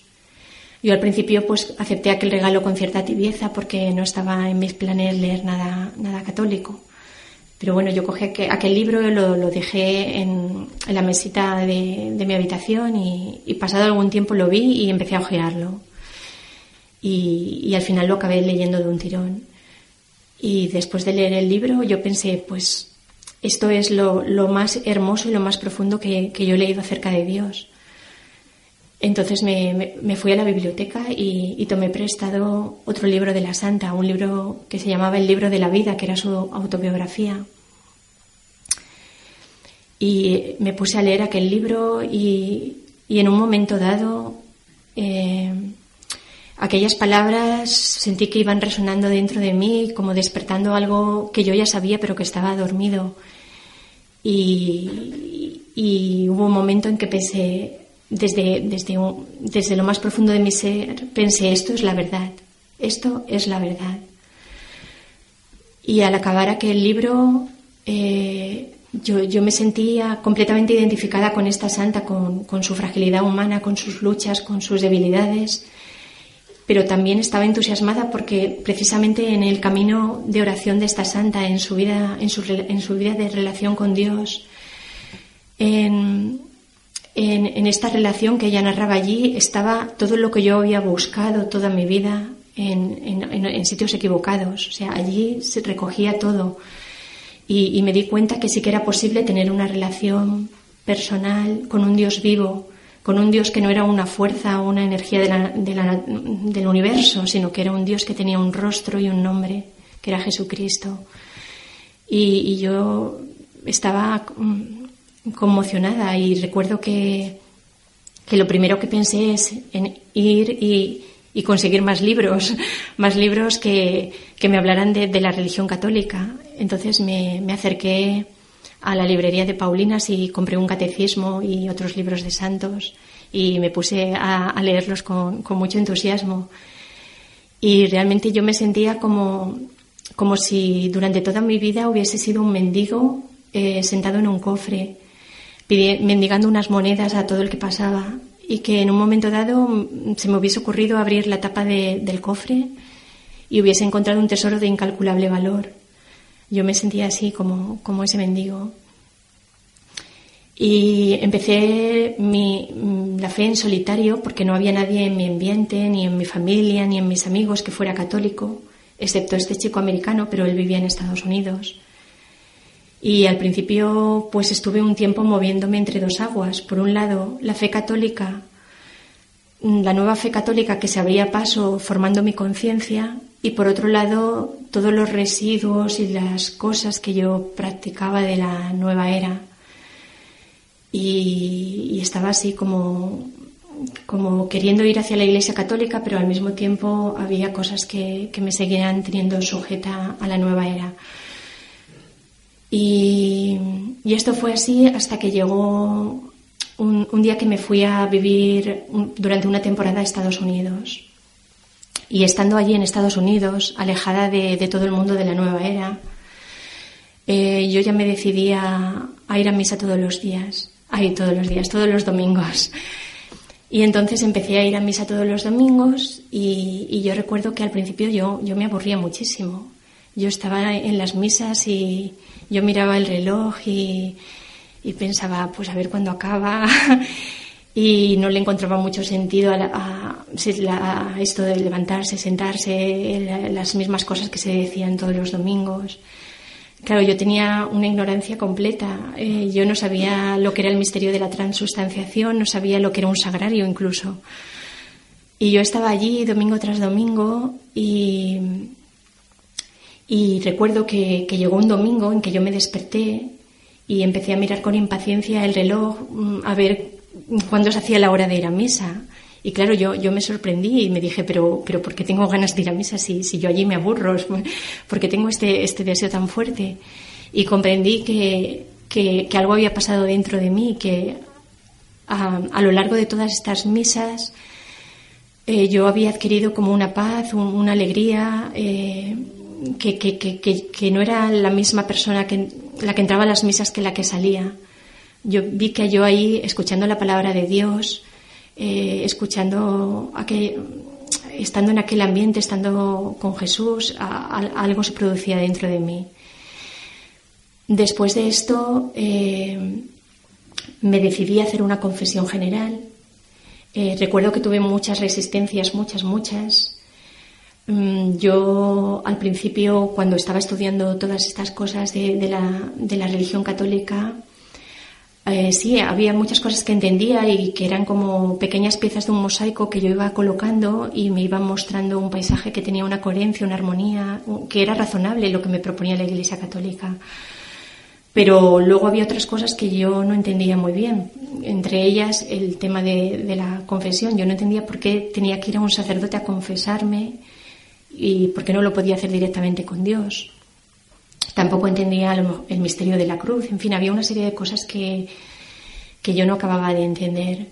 Yo al principio pues acepté aquel regalo con cierta tibieza porque no estaba en mis planes leer nada, nada católico. Pero bueno, yo cogí aquel, libro, lo, lo dejé en, la mesita de, mi habitación y, pasado algún tiempo lo vi y empecé a ojearlo. Y, y al final lo acabé leyendo de un tirón. Y después de leer el libro yo pensé, pues esto es lo, más hermoso y lo más profundo que, yo he leído acerca de Dios. Entonces me, fui a la biblioteca y, tomé prestado otro libro de la Santa, un libro que se llamaba El libro de la vida, que era su autobiografía. Y me puse a leer aquel libro y, en un momento dado, eh, aquellas palabras sentí que iban resonando dentro de mí, como despertando algo que yo ya sabía pero que estaba dormido. Y, hubo un momento en que pensé, desde, desde, desde lo más profundo de mi ser, pensé, esto es la verdad, esto es la verdad. Y al acabar aquel libro, eh, yo, yo, me sentía completamente identificada con esta santa, con, con, su fragilidad humana, con sus luchas, con sus debilidades, pero también estaba entusiasmada porque precisamente en el camino de oración de esta santa, en su vida, en su, en su vida de relación con Dios, en, en, en, esta relación que ella narraba allí estaba todo lo que yo había buscado toda mi vida en, en sitios equivocados. O sea, allí se recogía todo. Y, y, me di cuenta que sí que era posible tener una relación personal con un Dios vivo, con un Dios que no era una fuerza o una energía de la, de la, del universo, sino que era un Dios que tenía un rostro y un nombre, que era Jesucristo. Y, y yo estaba conmocionada y recuerdo que, que, lo primero que pensé es en ir y, y conseguir más libros, [laughs] más libros que, que me hablaran de, de, la religión católica. Entonces me, me, acerqué a la librería de Paulinas y compré un catecismo y otros libros de santos y me puse a, leerlos con, con, mucho entusiasmo. Y realmente yo me sentía como, como si durante toda mi vida hubiese sido un mendigo eh, sentado en un cofre mendigando unas monedas a todo el que pasaba y que en un momento dado mm, se me hubiese ocurrido abrir la tapa de, del cofre y hubiese encontrado un tesoro de incalculable valor. Yo me sentía así como, como ese mendigo. Y empecé mi, la fe en solitario porque no había nadie en mi ambiente, ni en mi familia, ni en mis amigos que fuera católico, excepto este chico americano, pero él vivía en Estados Unidos. Y al principio pues estuve un tiempo moviéndome entre dos aguas. Por un lado, la fe católica, la nueva fe católica que se abría paso formando mi conciencia y por otro lado todos los residuos y las cosas que yo practicaba de la nueva era. Y, estaba así como, como queriendo ir hacia la Iglesia Católica, pero al mismo tiempo había cosas que, que me seguían teniendo sujeta a la nueva era. Y, y, esto fue así hasta que llegó un, un, día que me fui a vivir durante una temporada a Estados Unidos. Y estando allí en Estados Unidos, alejada de, todo el mundo de la nueva era, eh, yo ya me decidí a, ir a misa todos los días. Ay, todos los días, todos los domingos. Y entonces empecé a ir a misa todos los domingos y, y yo recuerdo que al principio yo, yo me aburría muchísimo. Yo estaba en las misas y, yo miraba el reloj y, y pensaba, pues a ver cuándo acaba. [laughs] y no le encontraba mucho sentido a, la, a, a, esto de levantarse, sentarse, las mismas cosas que se decían todos los domingos. Claro, yo tenía una ignorancia completa. Eh, yo no sabía lo que era el misterio de la transustanciación, no sabía lo que era un sagrario incluso. Y yo estaba allí domingo tras domingo y, y recuerdo que, que, llegó un domingo en que yo me desperté y empecé a mirar con impaciencia el reloj mm, a ver cuándo se hacía la hora de ir a misa. Y claro, yo, yo me sorprendí y me dije, pero, pero ¿por qué tengo ganas de ir a misa si, si yo allí me aburro? [laughs] ¿Por qué tengo este, este deseo tan fuerte? Y comprendí que, que, que algo había pasado dentro de mí, que a, a lo largo de todas estas misas eh, yo había adquirido como una paz, un, una alegría. Eh, que, que, no era la misma persona que, la que entraba a las misas que la que salía. Yo vi que yo ahí, escuchando la palabra de Dios, eh, escuchando aquel, estando en aquel ambiente, estando con Jesús, a, a, algo se producía dentro de mí. Después de esto, eh, me decidí a hacer una confesión general. Eh, recuerdo que tuve muchas resistencias, muchas, muchas. Mm, yo al principio, cuando estaba estudiando todas estas cosas de, de, la, de la, religión católica, eh, sí, había muchas cosas que entendía y que eran como pequeñas piezas de un mosaico que yo iba colocando y me iban mostrando un paisaje que tenía una coherencia, una armonía, que era razonable lo que me proponía la Iglesia Católica. Pero luego había otras cosas que yo no entendía muy bien. Entre ellas el tema de, de la confesión. Yo no entendía por qué tenía que ir a un sacerdote a confesarme y por qué no lo podía hacer directamente con Dios. Tampoco entendía el misterio de la cruz. En fin, había una serie de cosas que, que yo no acababa de entender.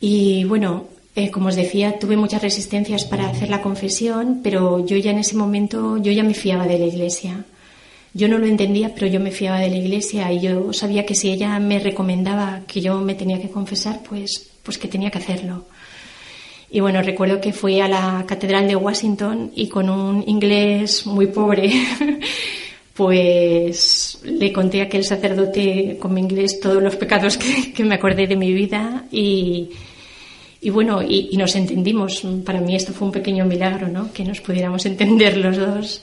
Y bueno, eh, como os decía, tuve muchas resistencias para hacer la confesión, pero yo ya en ese momento, yo ya me fiaba de la iglesia. Yo no lo entendía, pero yo me fiaba de la iglesia y yo sabía que si ella me recomendaba que yo me tenía que confesar, pues, pues que tenía que hacerlo. Y bueno, recuerdo que fui a la Catedral de Washington y con un inglés muy pobre [laughs] pues le conté a aquel sacerdote con mi inglés todos los pecados que, me acordé de mi vida y, bueno, y, nos entendimos. Para mí esto fue un pequeño milagro, ¿no? Que nos pudiéramos entender los dos.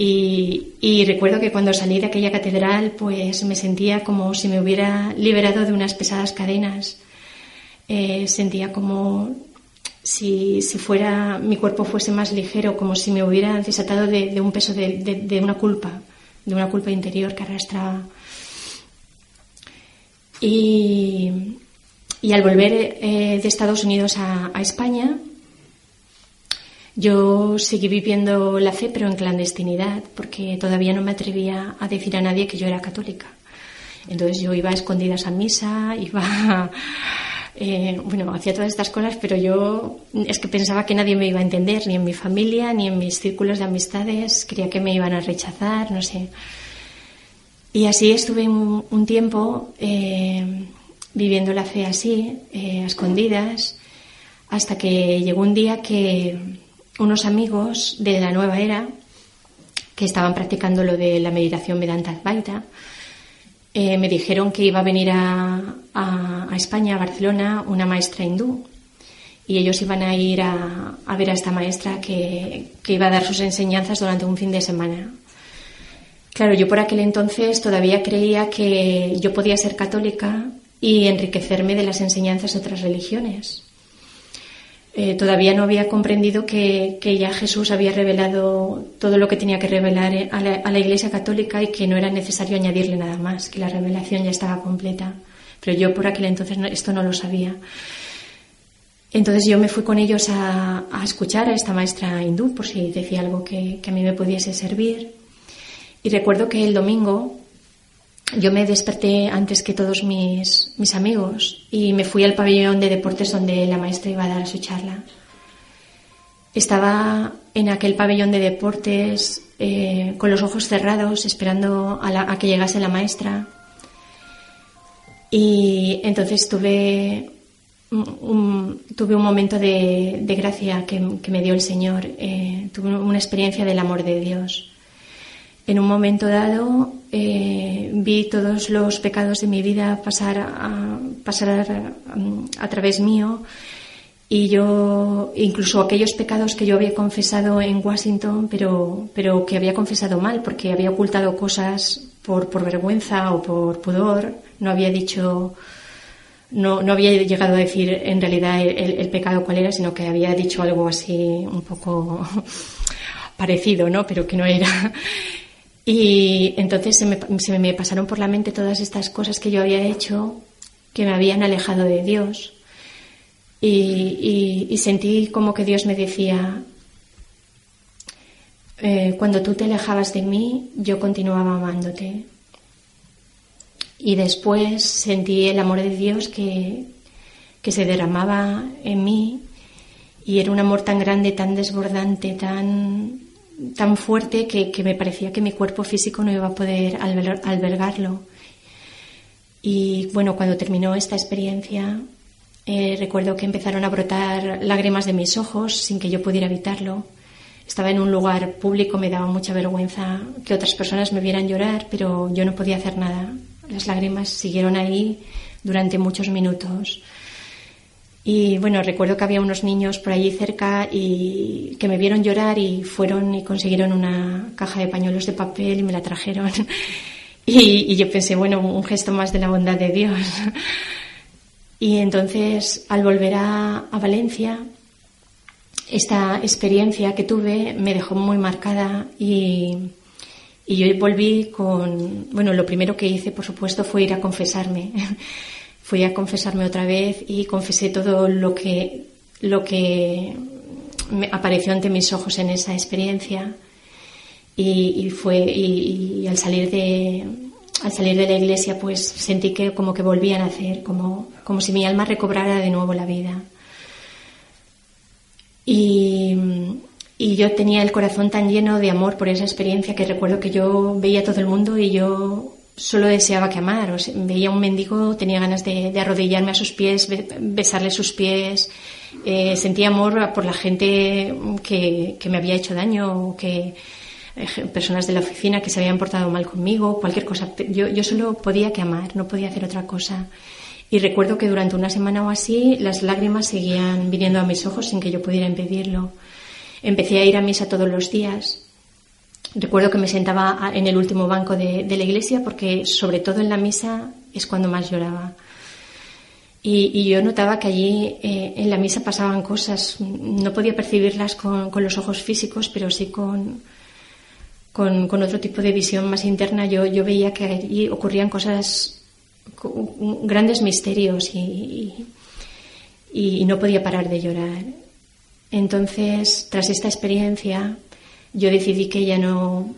Y, recuerdo que cuando salí de aquella catedral, pues me sentía como si me hubiera liberado de unas pesadas cadenas. Eh, sentía como si, si, fuera mi cuerpo fuese más ligero, como si me hubiera desatado de, un peso de, una culpa, de una culpa interior que arrastraba. Y, al volver eh, de Estados Unidos a, España, yo seguí viviendo la fe, pero en clandestinidad, porque todavía no me atrevía a decir a nadie que yo era católica. Entonces yo iba a escondidas a misa, [laughs] iba eh, bueno, hacía todas estas cosas, pero yo es que pensaba que nadie me iba a entender, ni en mi familia, ni en mis círculos de amistades, creía que me iban a rechazar, no sé. Y así estuve un, tiempo eh, viviendo la fe así, eh, a escondidas, hasta que llegó un día que unos amigos de la nueva era, que estaban practicando lo de la meditación Vedanta Advaita, eh, me dijeron que iba a venir a, España, a Barcelona, una maestra hindú. Y ellos iban a ir a, ver a esta maestra que, iba a dar sus enseñanzas durante un fin de semana. Claro, yo por aquel entonces todavía creía que yo podía ser católica y enriquecerme de las enseñanzas de otras religiones. Eh, todavía no había comprendido que, ya Jesús había revelado todo lo que tenía que revelar eh, a la, Iglesia Católica y que no era necesario añadirle nada más, que la revelación ya estaba completa. Pero yo por aquel entonces esto no lo sabía. Entonces yo me fui con ellos a, escuchar a esta maestra hindú por si decía algo que, que a mí me pudiese servir. Y recuerdo que el domingo yo me desperté antes que todos mis, mis amigos y me fui al pabellón de deportes donde la maestra iba a dar su charla. Estaba en aquel pabellón de deportes eh, con los ojos cerrados esperando a, que llegase la maestra. Y entonces tuve un, tuve un momento de, gracia que, me dio el Señor. Eh, tuve una experiencia del amor de Dios. En un momento dado eh, vi todos los pecados de mi vida pasar a, pasar a, través mío y yo incluso aquellos pecados que yo había confesado en Washington pero pero que había confesado mal porque había ocultado cosas por, por vergüenza o por pudor no había dicho no, no había llegado a decir en realidad el, el pecado cuál era sino que había dicho algo así un poco [laughs] parecido no pero que no era y entonces se me, pasaron por la mente todas estas cosas que yo había hecho que me habían alejado de Dios. Y, sentí como que Dios me decía, eh, cuando tú te alejabas de mí, yo continuaba amándote. Y después sentí el amor de Dios que, que se derramaba en mí y era un amor tan grande, tan desbordante, tan, tan fuerte que, me parecía que mi cuerpo físico no iba a poder albergarlo. Y bueno, cuando terminó esta experiencia, eh, recuerdo que empezaron a brotar lágrimas de mis ojos sin que yo pudiera evitarlo. Estaba en un lugar público, me daba mucha vergüenza que otras personas me vieran llorar, pero yo no podía hacer nada. Las lágrimas siguieron ahí durante muchos minutos. Y bueno, recuerdo que había unos niños por allí cerca y que me vieron llorar y fueron y consiguieron una caja de pañuelos de papel y me la trajeron. [laughs] Y, yo pensé, bueno, un gesto más de la bondad de Dios. [laughs] Y entonces, al volver a, a Valencia, esta experiencia que tuve me dejó muy marcada y, Y yo volví con, bueno, lo primero que hice, por supuesto, fue ir a confesarme. [laughs] Fui a confesarme otra vez y confesé todo lo que, lo que me apareció ante mis ojos en esa experiencia. Y, fue, y, al salir de, al salir de la iglesia, pues sentí que como que volvían a nacer, como, como si mi alma recobrara de nuevo la vida. Y, y yo tenía el corazón tan lleno de amor por esa experiencia que recuerdo que yo veía a todo el mundo y yo solo deseaba que amar. O sea, veía un mendigo, tenía ganas de, arrodillarme a sus pies, besarle sus pies. Eh, sentía amor por la gente que, que, me había hecho daño que eh, personas de la oficina que se habían portado mal conmigo, cualquier cosa. Yo, yo solo podía que amar, no podía hacer otra cosa. Y recuerdo que durante una semana o así las lágrimas seguían viniendo a mis ojos sin que yo pudiera impedirlo. Empecé a ir a misa todos los días. Recuerdo que me sentaba en el último banco de, la iglesia porque sobre todo en la misa es cuando más lloraba. Y, yo notaba que allí eh, en la misa pasaban cosas. No podía percibirlas con, los ojos físicos, pero sí con, con, otro tipo de visión más interna. Yo, yo veía que allí ocurrían cosas, grandes misterios y, y no podía parar de llorar. Entonces, tras esta experiencia, yo decidí que ya no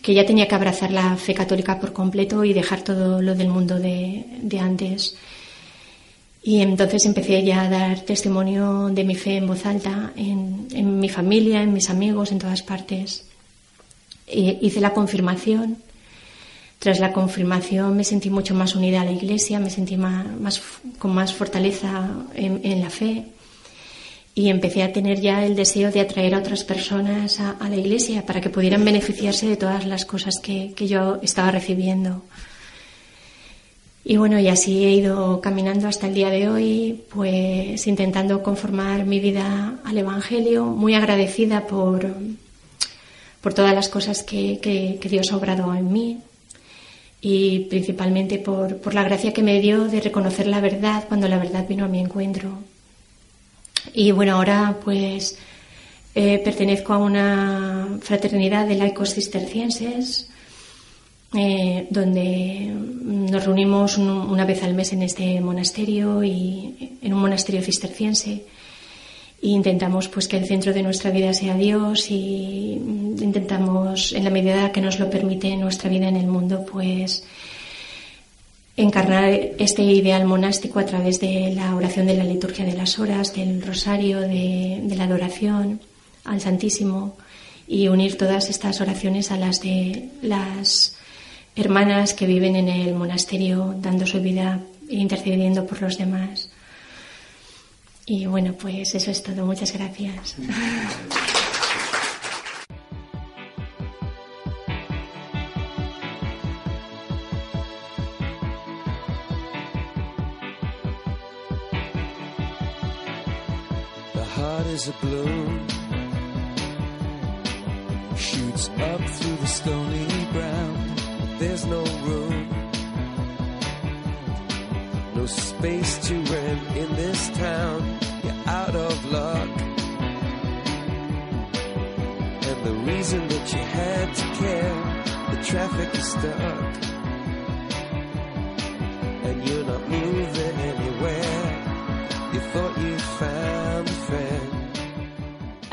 que ya tenía que abrazar la fe católica por completo y dejar todo lo del mundo de, antes. Y entonces empecé ya a dar testimonio de mi fe en voz alta, en, mi familia, en mis amigos, en todas partes. hice la confirmación. Tras la confirmación me sentí mucho más unida a la iglesia, me sentí más, con más fortaleza en la fe y empecé a tener ya el deseo de atraer a otras personas a, la iglesia para que pudieran beneficiarse de todas las cosas que, yo estaba recibiendo. Y bueno, y así he ido caminando hasta el día de hoy, pues intentando conformar mi vida al Evangelio, muy agradecida por, por todas las cosas que, que, Dios ha obrado en mí y principalmente por, por la gracia que me dio de reconocer la verdad cuando la verdad vino a mi encuentro. Y bueno, ahora pues eh, pertenezco a una fraternidad de laicos cistercienses, eh, donde nos reunimos una vez al mes en este monasterio y en un monasterio cisterciense. E intentamos pues que el centro de nuestra vida sea Dios y intentamos en la medida que nos lo permite nuestra vida en el mundo pues encarnar este ideal monástico a través de la oración de la liturgia de las horas, del rosario, de, la adoración al Santísimo y unir todas estas oraciones a las de las hermanas que viven en el monasterio dando su vida e intercediendo por los demás. Y bueno, pues eso es todo. Muchas gracias. Is a bloom shoots up through the stony ground. There's no